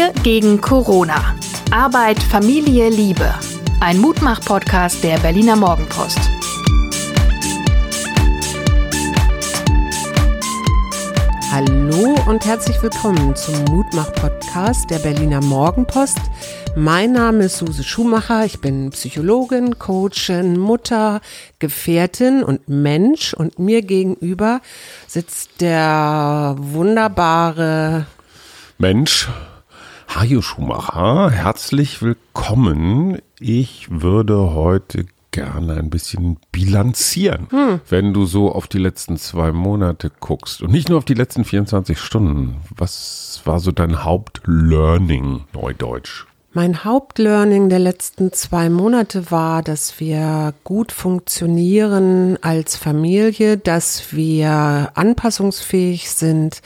Wir gegen Corona. Arbeit, Familie, Liebe. Ein Mutmach-Podcast der Berliner Morgenpost. Hallo und herzlich willkommen zum Mutmach-Podcast der Berliner Morgenpost. Mein Name ist Suse Schumacher. Ich bin Psychologin, Coachin, Mutter, Gefährtin und Mensch. Und mir gegenüber sitzt der wunderbare Mensch, Hajo Schumacher. Herzlich willkommen. Ich würde heute gerne ein bisschen bilanzieren, hm. wenn du so auf die letzten zwei Monate guckst und nicht nur auf die letzten 24 Stunden. Was war so dein Hauptlearning, Neudeutsch? Mein Hauptlearning der letzten zwei Monate war, dass wir gut funktionieren als Familie, dass wir anpassungsfähig sind,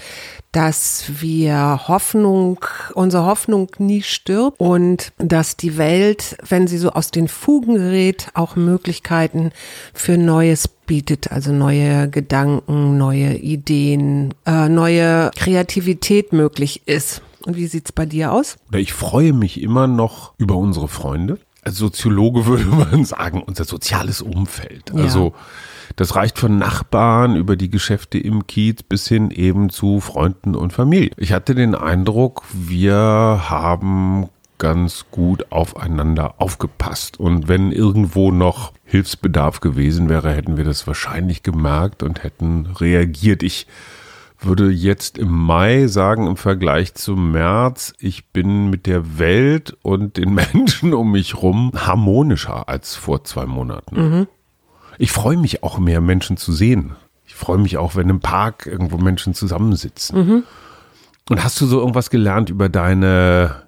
dass wir Hoffnung, unsere Hoffnung nie stirbt und dass die Welt, wenn sie so aus den Fugen gerät, auch Möglichkeiten für Neues bietet, also neue Gedanken, neue Ideen, äh, neue Kreativität möglich ist. Und wie sieht's bei dir aus? Ich freue mich immer noch über unsere Freunde. Als Soziologe würde man sagen, unser soziales Umfeld. Also ja. das reicht von Nachbarn über die Geschäfte im Kiez bis hin eben zu Freunden und Familie. Ich hatte den Eindruck, wir haben ganz gut aufeinander aufgepasst. Und wenn irgendwo noch Hilfsbedarf gewesen wäre, hätten wir das wahrscheinlich gemerkt und hätten reagiert. Ich würde jetzt im Mai sagen, im Vergleich zum März, ich bin mit der Welt und den Menschen um mich rum harmonischer als vor zwei Monaten. Mhm. Ich freue mich auch mehr, Menschen zu sehen. Ich freue mich auch, wenn im Park irgendwo Menschen zusammensitzen. Mhm. Und hast du so irgendwas gelernt über deine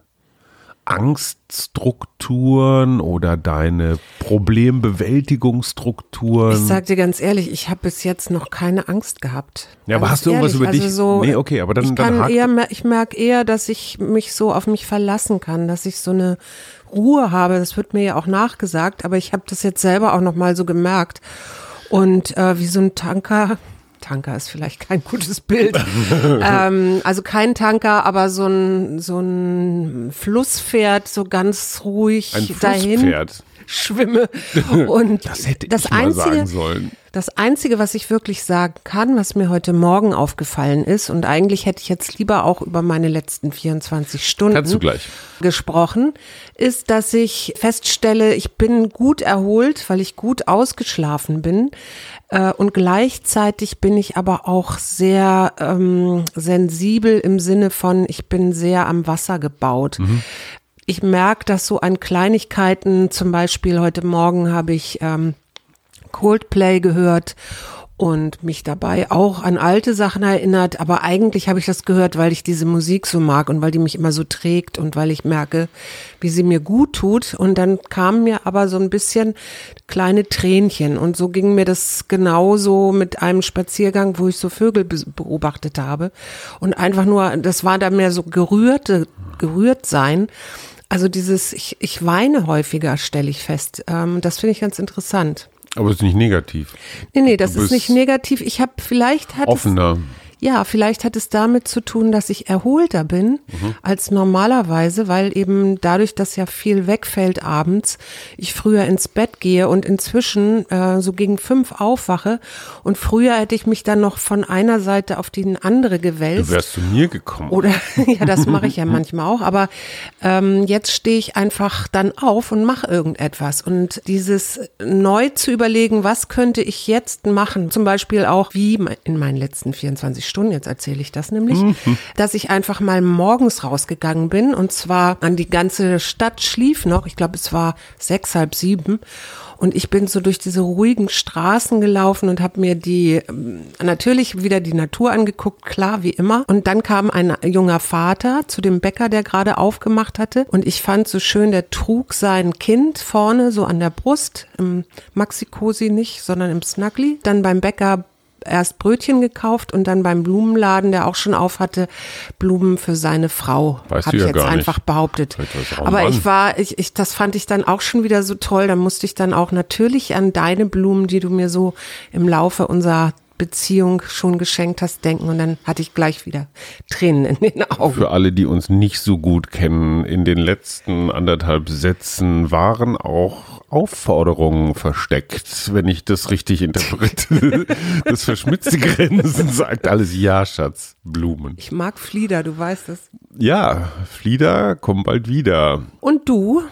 Angststrukturen oder deine Problembewältigungsstrukturen? Ich sag dir ganz ehrlich, ich habe bis jetzt noch keine Angst gehabt. Ja, aber hast du irgendwas über also dich? So, nee, okay, aber dann, ich dann kann eher, ich merke eher, dass ich mich so auf mich verlassen kann, dass ich so eine Ruhe habe. Das wird mir ja auch nachgesagt, aber ich habe das jetzt selber auch noch mal so gemerkt. Und äh, wie so ein Tanker, Tanker ist vielleicht kein gutes Bild. ähm, also kein Tanker, aber so ein, so ein Flusspferd, so ganz ruhig ein dahin. Flusspferd. Schwimme. Und das hätte das ich einzige, sagen sollen. Das Einzige, was ich wirklich sagen kann, was mir heute Morgen aufgefallen ist, und eigentlich hätte ich jetzt lieber auch über meine letzten 24 Stunden gesprochen, ist, dass ich feststelle, ich bin gut erholt, weil ich gut ausgeschlafen bin. Äh, und gleichzeitig bin ich aber auch sehr ähm, sensibel im Sinne von, ich bin sehr am Wasser gebaut. Mhm. Ich merke dass so an Kleinigkeiten, zum Beispiel heute Morgen habe ich ähm, Coldplay gehört und mich dabei auch an alte Sachen erinnert. Aber eigentlich habe ich das gehört, weil ich diese Musik so mag und weil die mich immer so trägt und weil ich merke, wie sie mir gut tut. Und dann kamen mir aber so ein bisschen kleine Tränchen. Und so ging mir das genauso mit einem Spaziergang, wo ich so Vögel beobachtet habe. Und einfach nur, das war da mehr so gerührte, gerührt sein. Also dieses, ich, ich weine häufiger, stelle ich fest. Ähm, das finde ich ganz interessant. Aber es ist nicht negativ. Nee, nee, das ist nicht negativ. Ich habe vielleicht hat offener. Es, ja, vielleicht hat es damit zu tun, dass ich erholter bin mhm. als normalerweise, weil eben dadurch, dass ja viel wegfällt abends, ich früher ins Bett gehe und inzwischen äh, so gegen fünf aufwache. Und früher hätte ich mich dann noch von einer Seite auf die andere gewälzt. Du wärst zu mir gekommen. Oder ja, das mache ich ja manchmal auch. Aber ähm, jetzt stehe ich einfach dann auf und mache irgendetwas. Und dieses neu zu überlegen, was könnte ich jetzt machen, zum Beispiel auch wie in meinen letzten 24 Stunden, jetzt erzähle ich das nämlich, mhm. dass ich einfach mal morgens rausgegangen bin und zwar an die ganze Stadt schlief noch, ich glaube es war sechs, halb sieben und ich bin so durch diese ruhigen Straßen gelaufen und habe mir die ähm, natürlich wieder die Natur angeguckt, klar wie immer. Und dann kam ein junger Vater zu dem Bäcker, der gerade aufgemacht hatte. Und ich fand so schön, der trug sein Kind vorne so an der Brust, im Maxi-Cosi nicht, sondern im Snuggly. Dann beim Bäcker erst Brötchen gekauft und dann beim Blumenladen, der auch schon auf hatte, Blumen für seine Frau. Weißt Habe ich ja jetzt einfach nicht. behauptet. Aber ich war, ich, ich, das fand ich dann auch schon wieder so toll. Da musste ich dann auch natürlich an deine Blumen, die du mir so im Laufe unserer Beziehung schon geschenkt hast, denken. Und dann hatte ich gleich wieder Tränen in den Augen. Für alle, die uns nicht so gut kennen, in den letzten anderthalb Sätzen waren auch Aufforderungen versteckt, wenn ich das richtig interpretiere. das verschmitzte Grenzen sagt alles Ja, Schatz, Blumen. Ich mag Flieder, du weißt es. Ja, Flieder, komm bald wieder. Und du?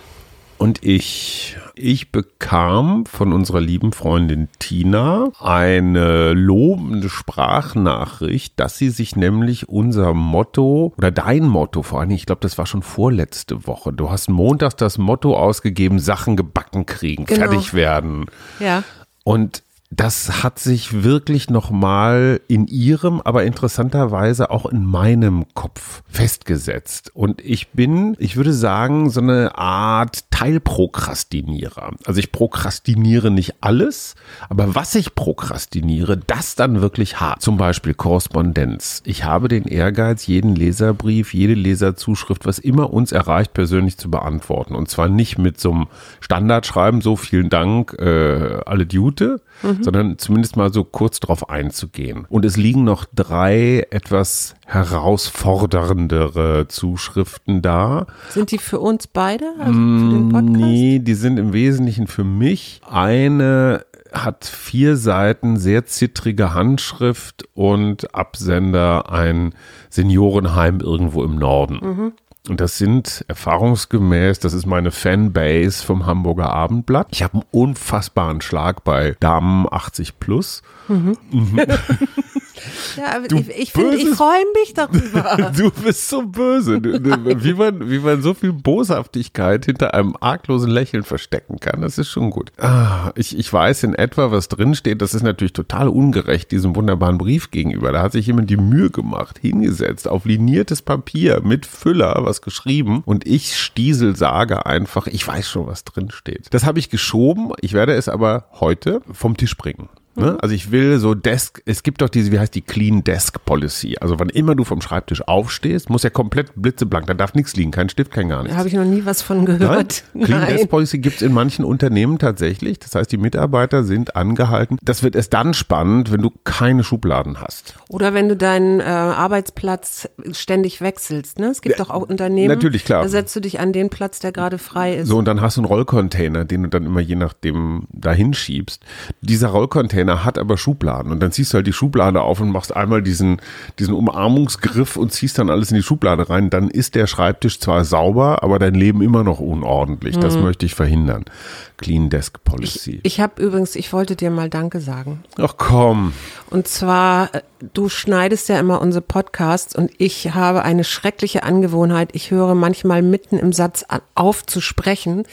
Und ich, ich bekam von unserer lieben Freundin Tina eine lobende Sprachnachricht, dass sie sich nämlich unser Motto oder dein Motto vor allem, ich glaube, das war schon vorletzte Woche. Du hast montags das Motto ausgegeben, Sachen gebacken kriegen, genau. fertig werden. Ja. Und das hat sich wirklich nochmal in ihrem, aber interessanterweise auch in meinem Kopf festgesetzt. Und ich bin, ich würde sagen, so eine Art Teilprokrastinierer. Also ich prokrastiniere nicht alles, aber was ich prokrastiniere, das dann wirklich hart. Zum Beispiel Korrespondenz. Ich habe den Ehrgeiz, jeden Leserbrief, jede Leserzuschrift, was immer uns erreicht, persönlich zu beantworten. Und zwar nicht mit so einem Standardschreiben, so vielen Dank, äh, alle Jute, mhm. Sondern zumindest mal so kurz drauf einzugehen. Und es liegen noch drei etwas herausforderndere Zuschriften da. Sind die für uns beide? Also für den mm, Podcast? Nee, die sind im Wesentlichen für mich. Eine hat vier Seiten, sehr zittrige Handschrift und Absender ein Seniorenheim irgendwo im Norden. Mhm. Und das sind erfahrungsgemäß, das ist meine Fanbase vom Hamburger Abendblatt. Ich habe einen unfassbaren Schlag bei Damen 80 plus. Mhm. Ja, aber du ich, ich finde, ich freue mich darüber. du bist so böse. wie, man, wie man so viel Boshaftigkeit hinter einem arglosen Lächeln verstecken kann, das ist schon gut. Ah, ich, ich weiß in etwa, was drinsteht. Das ist natürlich total ungerecht diesem wunderbaren Brief gegenüber. Da hat sich jemand die Mühe gemacht, hingesetzt, auf liniertes Papier mit Füller was geschrieben und ich Stiesel sage einfach, ich weiß schon, was drinsteht. Das habe ich geschoben. Ich werde es aber heute vom Tisch bringen. Ne? Mhm. Also ich will so Desk, es gibt doch diese, wie heißt die Clean Desk Policy. Also wann immer du vom Schreibtisch aufstehst, muss ja komplett blitzeblank, da darf nichts liegen, kein Stift, kein gar nichts. Da habe ich noch nie was von gehört. Nein? Clean Nein. Desk Policy gibt es in manchen Unternehmen tatsächlich. Das heißt, die Mitarbeiter sind angehalten. Das wird erst dann spannend, wenn du keine Schubladen hast. Oder wenn du deinen äh, Arbeitsplatz ständig wechselst. Ne? Es gibt ja, doch auch Unternehmen, natürlich, klar. da setzt du dich an den Platz, der gerade frei ist. So, und dann hast du einen Rollcontainer, den du dann immer je nachdem dahin schiebst. Dieser Rollcontainer Container hat aber Schubladen und dann ziehst du halt die Schublade auf und machst einmal diesen, diesen Umarmungsgriff und ziehst dann alles in die Schublade rein. Dann ist der Schreibtisch zwar sauber, aber dein Leben immer noch unordentlich. Das mhm. möchte ich verhindern. Clean Desk Policy. Ich, ich habe übrigens, ich wollte dir mal Danke sagen. Ach komm. Und zwar, äh, du schneidest ja immer unsere Podcasts und ich habe eine schreckliche Angewohnheit. Ich höre manchmal mitten im Satz auf zu sprechen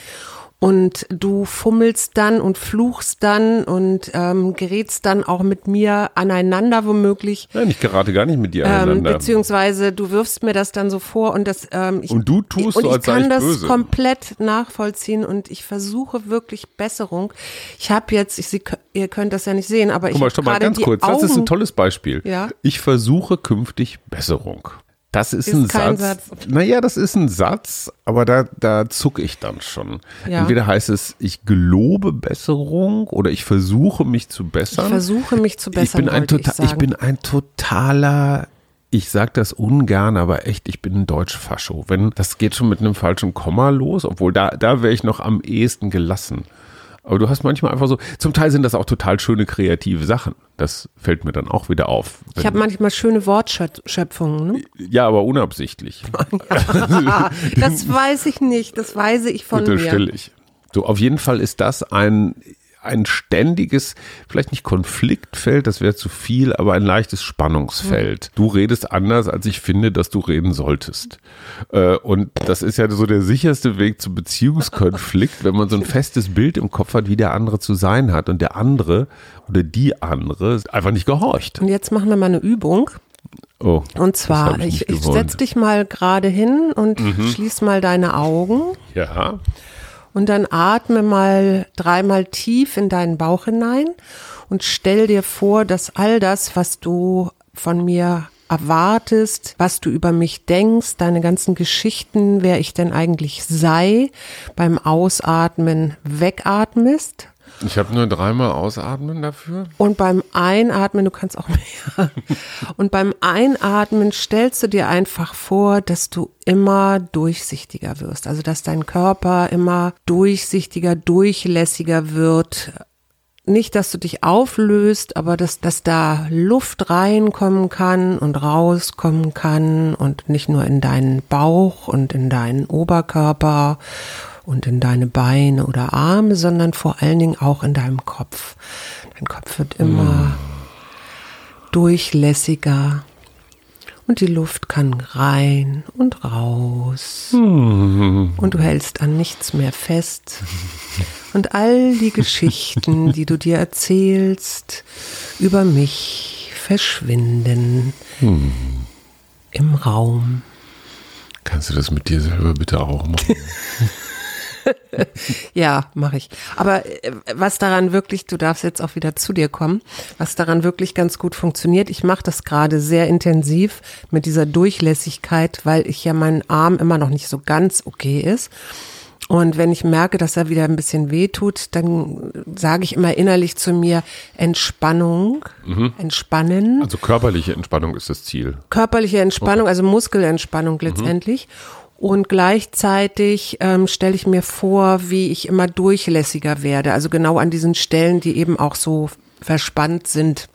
und du fummelst dann und fluchst dann und ähm, gerätst dann auch mit mir aneinander womöglich. Nein, ich gerate gar nicht mit dir ähm, aneinander. Ähm, beziehungsweise du wirfst mir das dann so vor und das ähm, ich, und du tust und so, als ich kann ich das böse. komplett nachvollziehen und ich versuche wirklich Besserung. Ich habe jetzt, ich, Sie, ihr könnt das ja nicht sehen, aber ich Guck mal, stopp mal ganz kurz. Augen, das ist ein tolles Beispiel. Ja? Ich versuche künftig Besserung. Das ist, ist ein Satz. Satz. Naja, das ist ein Satz, aber da, da zucke ich dann schon. Ja. Entweder heißt es, ich gelobe Besserung oder ich versuche mich zu bessern. Ich versuche mich zu bessern. Ich bin ein, tota ich, ich bin ein totaler ich sage das ungern, aber echt, ich bin ein Deutschfascho. Wenn das geht schon mit einem falschen Komma los, obwohl da da wäre ich noch am ehesten gelassen. Aber du hast manchmal einfach so, zum Teil sind das auch total schöne kreative Sachen. Das fällt mir dann auch wieder auf. Ich habe manchmal schöne Wortschöpfungen. Ne? Ja, aber unabsichtlich. das weiß ich nicht, das weiß ich von Unterstelle mir. ich. So, auf jeden Fall ist das ein, ein ständiges, vielleicht nicht Konfliktfeld, das wäre zu viel, aber ein leichtes Spannungsfeld. Du redest anders, als ich finde, dass du reden solltest. Äh, und das ist ja so der sicherste Weg zu Beziehungskonflikt, wenn man so ein festes Bild im Kopf hat, wie der andere zu sein hat und der andere oder die andere einfach nicht gehorcht. Und jetzt machen wir mal eine Übung. Oh, und zwar, ich, ich setz dich mal gerade hin und mhm. schließ mal deine Augen. Ja. Und dann atme mal dreimal tief in deinen Bauch hinein und stell dir vor, dass all das, was du von mir erwartest, was du über mich denkst, deine ganzen Geschichten, wer ich denn eigentlich sei, beim Ausatmen wegatmest Ich habe nur dreimal ausatmen dafür. Und beim Einatmen, du kannst auch mehr. Und beim Einatmen stellst du dir einfach vor, dass du immer durchsichtiger wirst. Also dass dein Körper immer durchsichtiger, durchlässiger wird. Nicht, dass du dich auflöst, aber dass, dass da Luft reinkommen kann und rauskommen kann und nicht nur in deinen Bauch und in deinen Oberkörper und in deine Beine oder Arme, sondern vor allen Dingen auch in deinem Kopf. Dein Kopf wird immer mm. durchlässiger und die Luft kann rein und raus. Mm. Und du hältst an nichts mehr fest. Und all die Geschichten, die du dir erzählst über mich, verschwinden mm. im Raum. Kannst du das mit dir selber bitte auch machen? ja, mache ich. Aber äh, was daran wirklich, du darfst jetzt auch wieder zu dir kommen, was daran wirklich ganz gut funktioniert, ich mache das gerade sehr intensiv mit dieser Durchlässigkeit, weil ich ja mein Arm immer noch nicht so ganz okay ist. Und wenn ich merke, dass er wieder ein bisschen weh tut, dann sage ich immer innerlich zu mir Entspannung, mhm. entspannen. Also körperliche Entspannung ist das Ziel. Körperliche Entspannung, okay. also Muskelentspannung letztendlich. Mhm. Und gleichzeitig ähm, stelle ich mir vor, wie ich immer durchlässiger werde. Also genau an diesen Stellen, die eben auch so verspannt sind.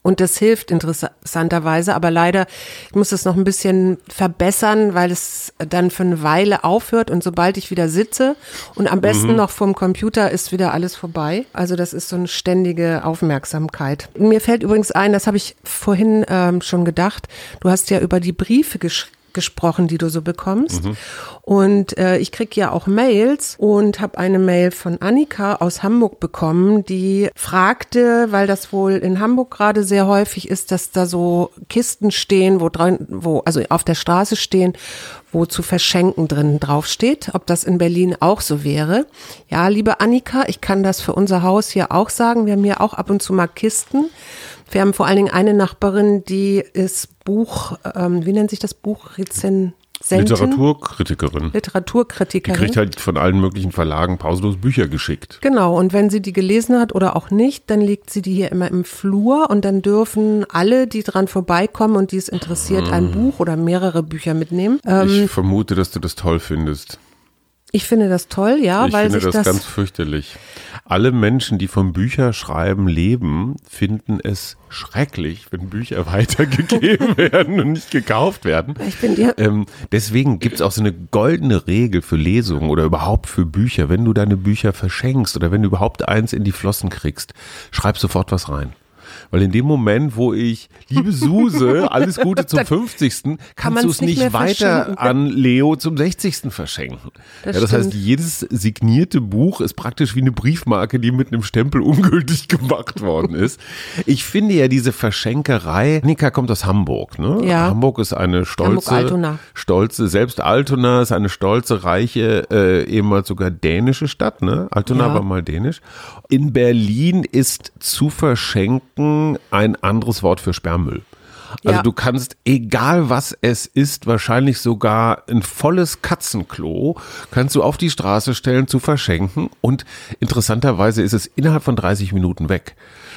Und das hilft interessanterweise, aber leider, ich muss es noch ein bisschen verbessern, weil es dann für eine Weile aufhört und sobald ich wieder sitze und am besten mhm. noch vom Computer ist wieder alles vorbei. Also das ist so eine ständige Aufmerksamkeit. Mir fällt übrigens ein, das habe ich vorhin ähm, schon gedacht, du hast ja über die Briefe geschrieben gesprochen, die du so bekommst. Mhm. Und äh, ich krieg ja auch Mails und habe eine Mail von Annika aus Hamburg bekommen, die fragte, weil das wohl in Hamburg gerade sehr häufig ist, dass da so Kisten stehen, wo dran, wo also auf der Straße stehen, wo zu verschenken drin draufsteht, ob das in Berlin auch so wäre. Ja, liebe Annika, ich kann das für unser Haus hier auch sagen. Wir haben hier auch ab und zu mal Kisten. Wir haben vor allen Dingen eine Nachbarin, die ist Buch, ähm, wie nennt sich das Buch? Rezensentin? Literaturkritikerin. Literaturkritikerin. Die kriegt halt von allen möglichen Verlagen pausenlos Bücher geschickt. Genau, und wenn sie die gelesen hat oder auch nicht, dann legt sie die hier immer im Flur und dann dürfen alle, die dran vorbeikommen und die es interessiert, ein hm. Buch oder mehrere Bücher mitnehmen. Ähm, ich vermute, dass du das toll findest. Ich finde das toll, ja, ich weil finde sich das, das ganz fürchterlich. Alle Menschen, die vom Bücherschreiben leben, finden es schrecklich, wenn Bücher weitergegeben werden und nicht gekauft werden. Ich bin dir. Ähm, deswegen gibt es auch so eine goldene Regel für Lesungen oder überhaupt für Bücher. Wenn du deine Bücher verschenkst oder wenn du überhaupt eins in die Flossen kriegst, schreib sofort was rein. Weil in dem Moment, wo ich, liebe Suse, alles Gute zum 50. kannst du es nicht, nicht weiter an Leo zum 60. verschenken. Das, ja, das heißt, jedes signierte Buch ist praktisch wie eine Briefmarke, die mit einem Stempel ungültig gemacht worden ist. Ich finde ja diese Verschenkerei, Nika kommt aus Hamburg, ne? Ja. Hamburg ist eine stolze, stolze, selbst Altona ist eine stolze, reiche, äh, ehemals sogar dänische Stadt, ne? Altona ja. war mal dänisch. In Berlin ist zu verschenken ein anderes Wort für Sperrmüll. Also ja. du kannst, egal was es ist, wahrscheinlich sogar ein volles Katzenklo, kannst du auf die Straße stellen zu verschenken und interessanterweise ist es innerhalb von 30 Minuten weg.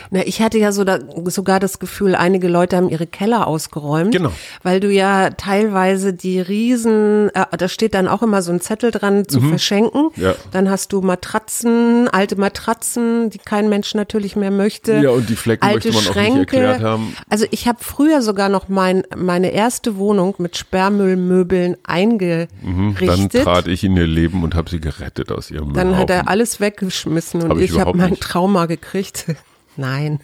Na, ich hatte ja so da, sogar das Gefühl, einige Leute haben ihre Keller ausgeräumt. Genau. Weil du ja teilweise die Riesen, äh, da steht dann auch immer so ein Zettel dran zu mhm. verschenken. Ja. Dann hast du Matratzen, alte Matratzen, die kein Mensch natürlich mehr möchte. Ja, und die Flecken alte möchte man Schränke. auch nicht erklärt haben. Also ich habe früher sogar noch mein, meine erste Wohnung mit Sperrmüllmöbeln eingerichtet. Mhm, dann trat ich in ihr Leben und habe sie gerettet aus ihrem Dann hat er alles weggeschmissen und hab ich, ich habe mein Trauma gekriegt. Nein.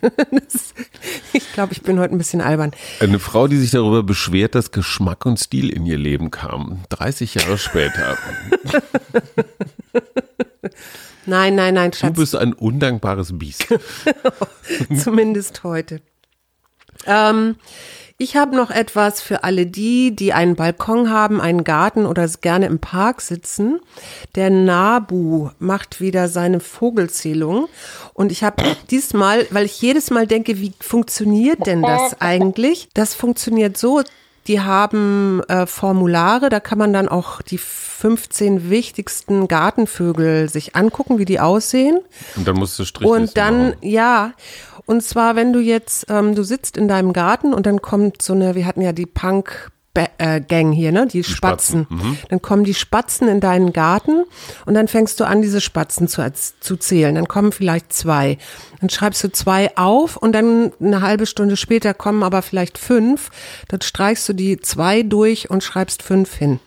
ich glaube, ich bin heute ein bisschen albern. Eine Frau, die sich darüber beschwert, dass Geschmack und Stil in ihr Leben kam. 30 Jahre später. nein, nein, nein, Schatz. Du bist ein undankbares Biest. Zumindest heute. Ähm, ich habe noch etwas für alle die, die einen Balkon haben, einen Garten oder gerne im Park sitzen. Der Nabu macht wieder seine Vogelzählung. Und ich habe diesmal, weil ich jedes Mal denke, wie funktioniert denn das eigentlich? Das funktioniert so, Die haben äh, Formulare, da kann man dann auch die 15 wichtigsten Gartenvögel sich angucken, wie die aussehen. Und dann musst du Strich Und dann, machen. ja. Und zwar, wenn du jetzt, ähm, du sitzt in deinem Garten und dann kommt so eine, wir hatten ja die Punk äh, Gang hier, ne? Die, die Spatzen. Spatzen. Mhm. Dann kommen die Spatzen in deinen Garten und dann fängst du an, diese Spatzen zu, zu zählen. Dann kommen vielleicht zwei. Dann schreibst du zwei auf und dann eine halbe Stunde später kommen aber vielleicht fünf. Dann streichst du die zwei durch und schreibst fünf hin.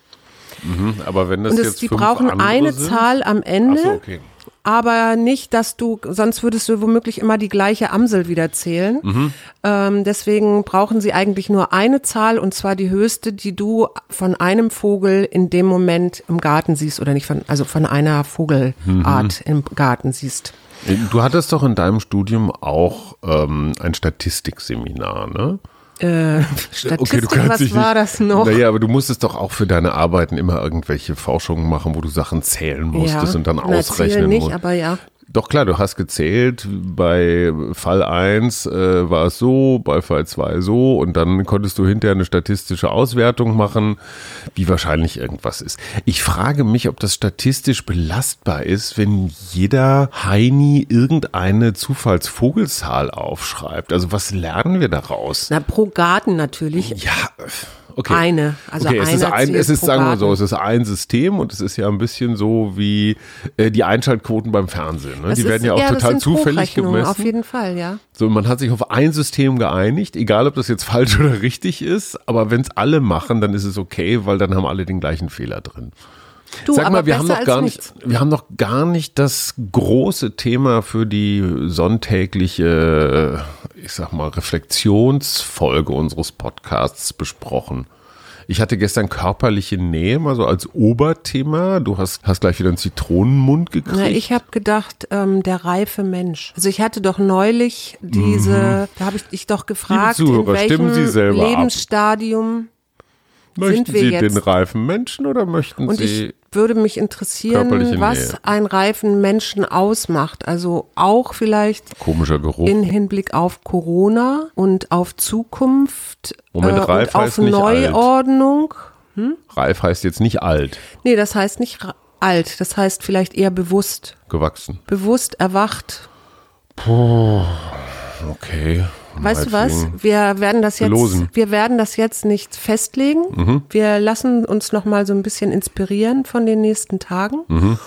Mhm, aber wenn das und das, jetzt die brauchen eine sind? Zahl am Ende. Ach so, okay aber nicht, dass du, sonst würdest du womöglich immer die gleiche Amsel wieder zählen. Mhm. Ähm, deswegen brauchen sie eigentlich nur eine Zahl und zwar die höchste, die du von einem Vogel in dem Moment im Garten siehst oder nicht von, also von einer Vogelart mhm. im Garten siehst. Du hattest doch in deinem Studium auch ähm, ein Statistikseminar, ne? Äh, Statistik, okay, was war das noch? Naja, aber du musstest doch auch für deine Arbeiten immer irgendwelche Forschungen machen, wo du Sachen zählen musstest ja, und dann ausrechnen musst. nicht, aber ja. Doch klar, du hast gezählt, bei Fall 1 äh, war es so, bei Fall 2 so und dann konntest du hinterher eine statistische Auswertung machen, wie wahrscheinlich irgendwas ist. Ich frage mich, ob das statistisch belastbar ist, wenn jeder Heini irgendeine Zufallsvogelzahl aufschreibt. Also was lernen wir daraus? Na, pro Garten natürlich. Ja, Okay. Eine, also okay, es ist ein, es ist, sagen wir so, es ist ein System und es ist ja ein bisschen so wie äh, die Einschaltquoten beim Fernsehen. Ne? Die werden ja auch ja, total zufällig gemessen. Auf jeden Fall, ja. So, man hat sich auf ein System geeinigt, egal ob das jetzt falsch oder richtig ist, aber wenn es alle machen, dann ist es okay, weil dann haben alle den gleichen Fehler drin. Du, Sag mal, wir haben noch gar nicht, wir haben noch gar nicht das große Thema für die sonntägliche, ich sag mal, Reflexionsfolge unseres Podcasts besprochen. Ich hatte gestern körperliche Nähe mal so als Oberthema. Du hast, hast gleich wieder einen Zitronenmund gekriegt. Na, ich habe gedacht, ähm, der reife Mensch. Also ich hatte doch neulich diese, mhm. da habe ich dich doch gefragt, Zuhörer, in welchem Lebensstadium ab. Möchten Sie jetzt? den reifen Menschen oder möchten Und Sie würde mich interessieren, was Nähe. einen reifen Menschen ausmacht. Also auch vielleicht komischer Geruch in Hinblick auf Corona und auf Zukunft Moment, äh, reif und auf Neuordnung. Hm? Reif heißt jetzt nicht alt. Nee, das heißt nicht alt. Das heißt vielleicht eher bewusst. Gewachsen. Bewusst erwacht. Puh, okay. Weißt du was? Wir werden das jetzt, Losen. wir werden das jetzt nicht festlegen. Mhm. Wir lassen uns noch mal so ein bisschen inspirieren von den nächsten Tagen. Mhm.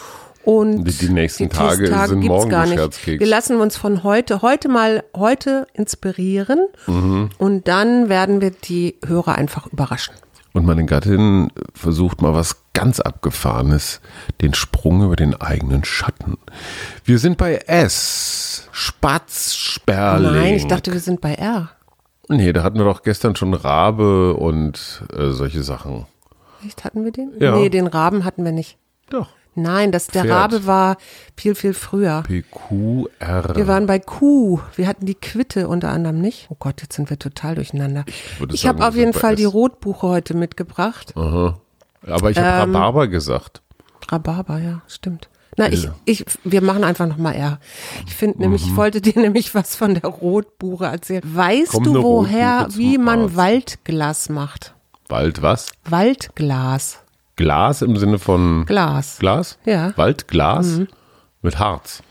Und die, die nächsten die Tage, Tage sind morgen gar nicht. Wir lassen uns von heute, heute mal, heute inspirieren. Mhm. Und dann werden wir die Hörer einfach überraschen. Und meine Gattin versucht mal was ganz Abgefahrenes, den Sprung über den eigenen Schatten. Wir sind bei S. Spatzsperling. Nein, ich dachte, wir sind bei R. Nee, da hatten wir doch gestern schon Rabe und äh, solche Sachen. Echt, hatten wir den? Ja. Nee, den Raben hatten wir nicht. Doch. Nein, das, der Pferd. Rabe war viel, viel früher. PQR. Wir waren bei Q. Wir hatten die Quitte unter anderem nicht. Oh Gott, jetzt sind wir total durcheinander. Ich, ich habe auf jeden Fall die Rotbuche heute mitgebracht. Aha. Aber ich habe ähm, Rhabarber gesagt. Rhabarber, ja, stimmt. Na, ich, ich, wir machen einfach nochmal R. Ich finde mhm. nämlich, ich wollte dir nämlich was von der Rotbuche erzählen. Weißt Komm du, woher, wie man Arzt. Waldglas macht? Wald was? Waldglas. Glas im Sinne von Glas. Glas? Ja. Waldglas mhm. mit Harz.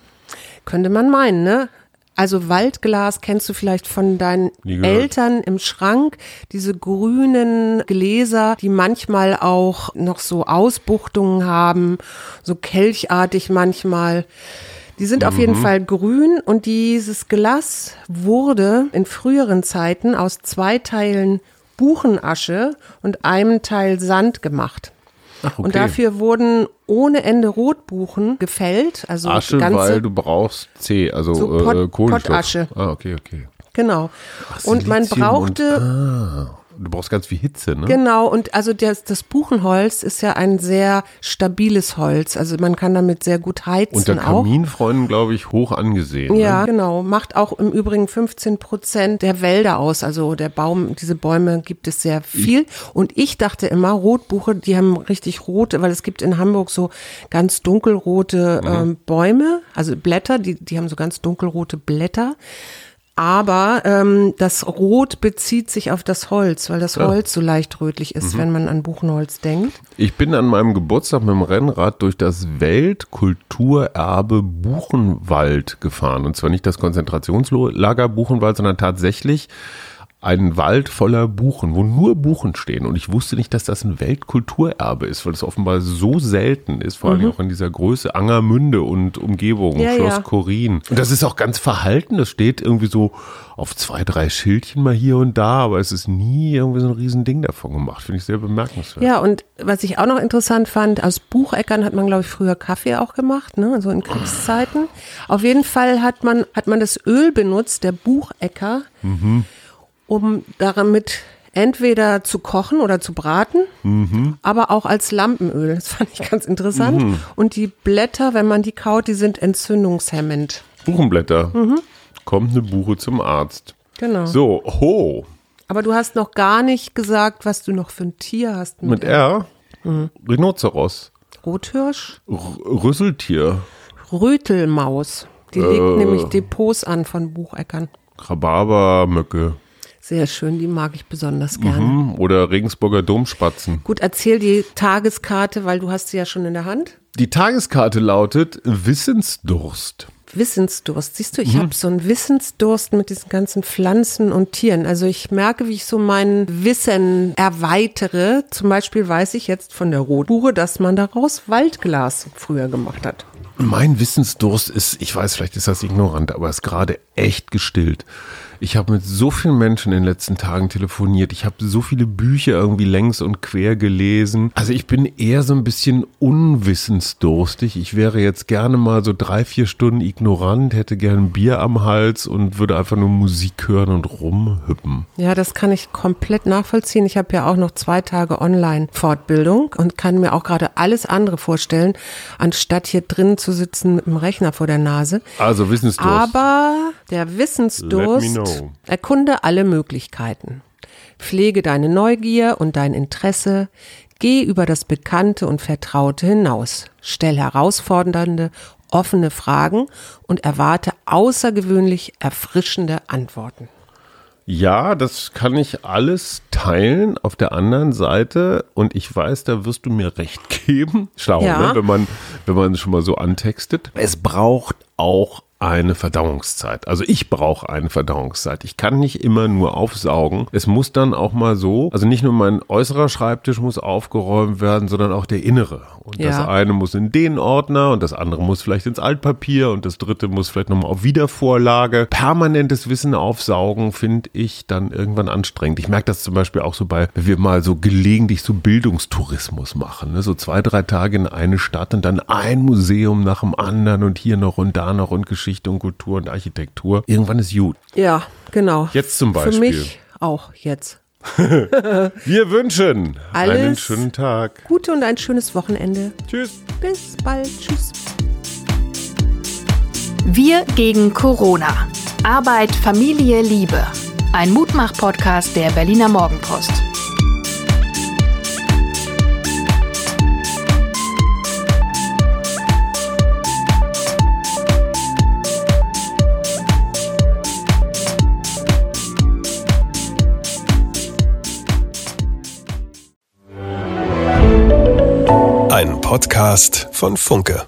Könnte man meinen, ne? Also Waldglas kennst du vielleicht von deinen Eltern im Schrank. Diese grünen Gläser, die manchmal auch noch so Ausbuchtungen haben, so kelchartig manchmal. Die sind mhm. auf jeden mhm. Fall grün und dieses Glas wurde in früheren Zeiten aus zwei Teilen Buchenasche und einem Teil Sand gemacht. Ach, okay. Und dafür wurden ohne Ende Rotbuchen gefällt. Also Asche, ganze, weil du brauchst C, also so Pot, äh, Kohlenstoff. Pottasche. Ah, okay, okay. Genau. Ach, und man brauchte. Und, ah. Du brauchst ganz viel Hitze, ne? Genau, und also das, das Buchenholz ist ja ein sehr stabiles Holz. Also man kann damit sehr gut heizen. Unter Kaminfreunden, glaube ich, hoch angesehen. Ja, ne? genau. Macht auch im Übrigen 15 Prozent der Wälder aus. Also der Baum, diese Bäume gibt es sehr viel. Und ich dachte immer, Rotbuche, die haben richtig rote, weil es gibt in Hamburg so ganz dunkelrote mhm. ähm, Bäume, also Blätter, die, die haben so ganz dunkelrote Blätter. Aber ähm, das Rot bezieht sich auf das Holz, weil das Holz so leicht rötlich ist, mhm. wenn man an Buchenholz denkt. Ich bin an meinem Geburtstag mit dem Rennrad durch das Weltkulturerbe Buchenwald gefahren. Und zwar nicht das Konzentrationslager Buchenwald, sondern tatsächlich einen Wald voller Buchen, wo nur Buchen stehen. Und ich wusste nicht, dass das ein Weltkulturerbe ist, weil es offenbar so selten ist, vor allem mhm. auch in dieser Größe Angermünde und Umgebung, ja, Schloss ja. Korin. Und das ist auch ganz verhalten. Das steht irgendwie so auf zwei, drei Schildchen mal hier und da, aber es ist nie irgendwie so ein Riesending davon gemacht. Finde ich sehr bemerkenswert. Ja, und was ich auch noch interessant fand, aus Bucheckern hat man, glaube ich, früher Kaffee auch gemacht, ne? so in Kriegszeiten. Auf jeden Fall hat man, hat man das Öl benutzt, der Buchecker. Mhm um damit entweder zu kochen oder zu braten, mhm. aber auch als Lampenöl. Das fand ich ganz interessant. Mhm. Und die Blätter, wenn man die kaut, die sind entzündungshemmend. Buchenblätter. Mhm. Kommt eine Buche zum Arzt. Genau. So, ho. Aber du hast noch gar nicht gesagt, was du noch für ein Tier hast. Mit, mit R? Mhm. Rhinoceros. Rothirsch? R Rüsseltier. Rötelmaus. Die legt äh. nämlich Depots an von Bucheckern. Rhabarbermöcke. Sehr schön, die mag ich besonders gerne. Mhm, oder Regensburger Domspatzen. Gut, erzähl die Tageskarte, weil du hast sie ja schon in der Hand. Die Tageskarte lautet Wissensdurst. Wissensdurst. Siehst du, ich mhm. habe so einen Wissensdurst mit diesen ganzen Pflanzen und Tieren. Also ich merke, wie ich so mein Wissen erweitere. Zum Beispiel weiß ich jetzt von der Rotbuche, dass man daraus Waldglas früher gemacht hat. Mein Wissensdurst ist, ich weiß, vielleicht ist das ignorant, aber ist gerade echt gestillt. Ich habe mit so vielen Menschen in den letzten Tagen telefoniert. Ich habe so viele Bücher irgendwie längs und quer gelesen. Also ich bin eher so ein bisschen unwissensdurstig. Ich wäre jetzt gerne mal so drei, vier Stunden ignorant, hätte gerne Bier am Hals und würde einfach nur Musik hören und rumhüppen. Ja, das kann ich komplett nachvollziehen. Ich habe ja auch noch zwei Tage Online-Fortbildung und kann mir auch gerade alles andere vorstellen, anstatt hier drin zu sitzen mit dem Rechner vor der Nase. Also Wissensdurst. Aber der Wissensdurst Erkunde alle Möglichkeiten. Pflege deine Neugier und dein Interesse. Geh über das Bekannte und Vertraute hinaus. Stell herausfordernde, offene Fragen und erwarte außergewöhnlich erfrischende Antworten. Ja, das kann ich alles teilen. Auf der anderen Seite, und ich weiß, da wirst du mir recht geben, schlau, ja. ne? wenn man, wenn man schon mal so antextet. Es braucht auch eine Verdauungszeit. Also ich brauche eine Verdauungszeit. Ich kann nicht immer nur aufsaugen. Es muss dann auch mal so, also nicht nur mein äußerer Schreibtisch muss aufgeräumt werden, sondern auch der innere. Und ja. das eine muss in den Ordner und das andere muss vielleicht ins Altpapier und das dritte muss vielleicht nochmal auf Wiedervorlage. Permanentes Wissen aufsaugen finde ich dann irgendwann anstrengend. Ich merke das zum Beispiel auch so bei, wenn wir mal so gelegentlich so Bildungstourismus machen, ne? so zwei, drei Tage in eine Stadt und dann ein Museum nach dem anderen und hier noch und da noch und Geschichte Geschichte und Kultur und Architektur. Irgendwann ist gut. Ja, genau. Jetzt zum Beispiel. Für mich auch jetzt. Wir wünschen Alles einen schönen Tag. Gute und ein schönes Wochenende. Tschüss. Bis bald. Tschüss. Wir gegen Corona. Arbeit, Familie, Liebe. Ein Mutmach-Podcast der Berliner Morgenpost. Podcast von Funke.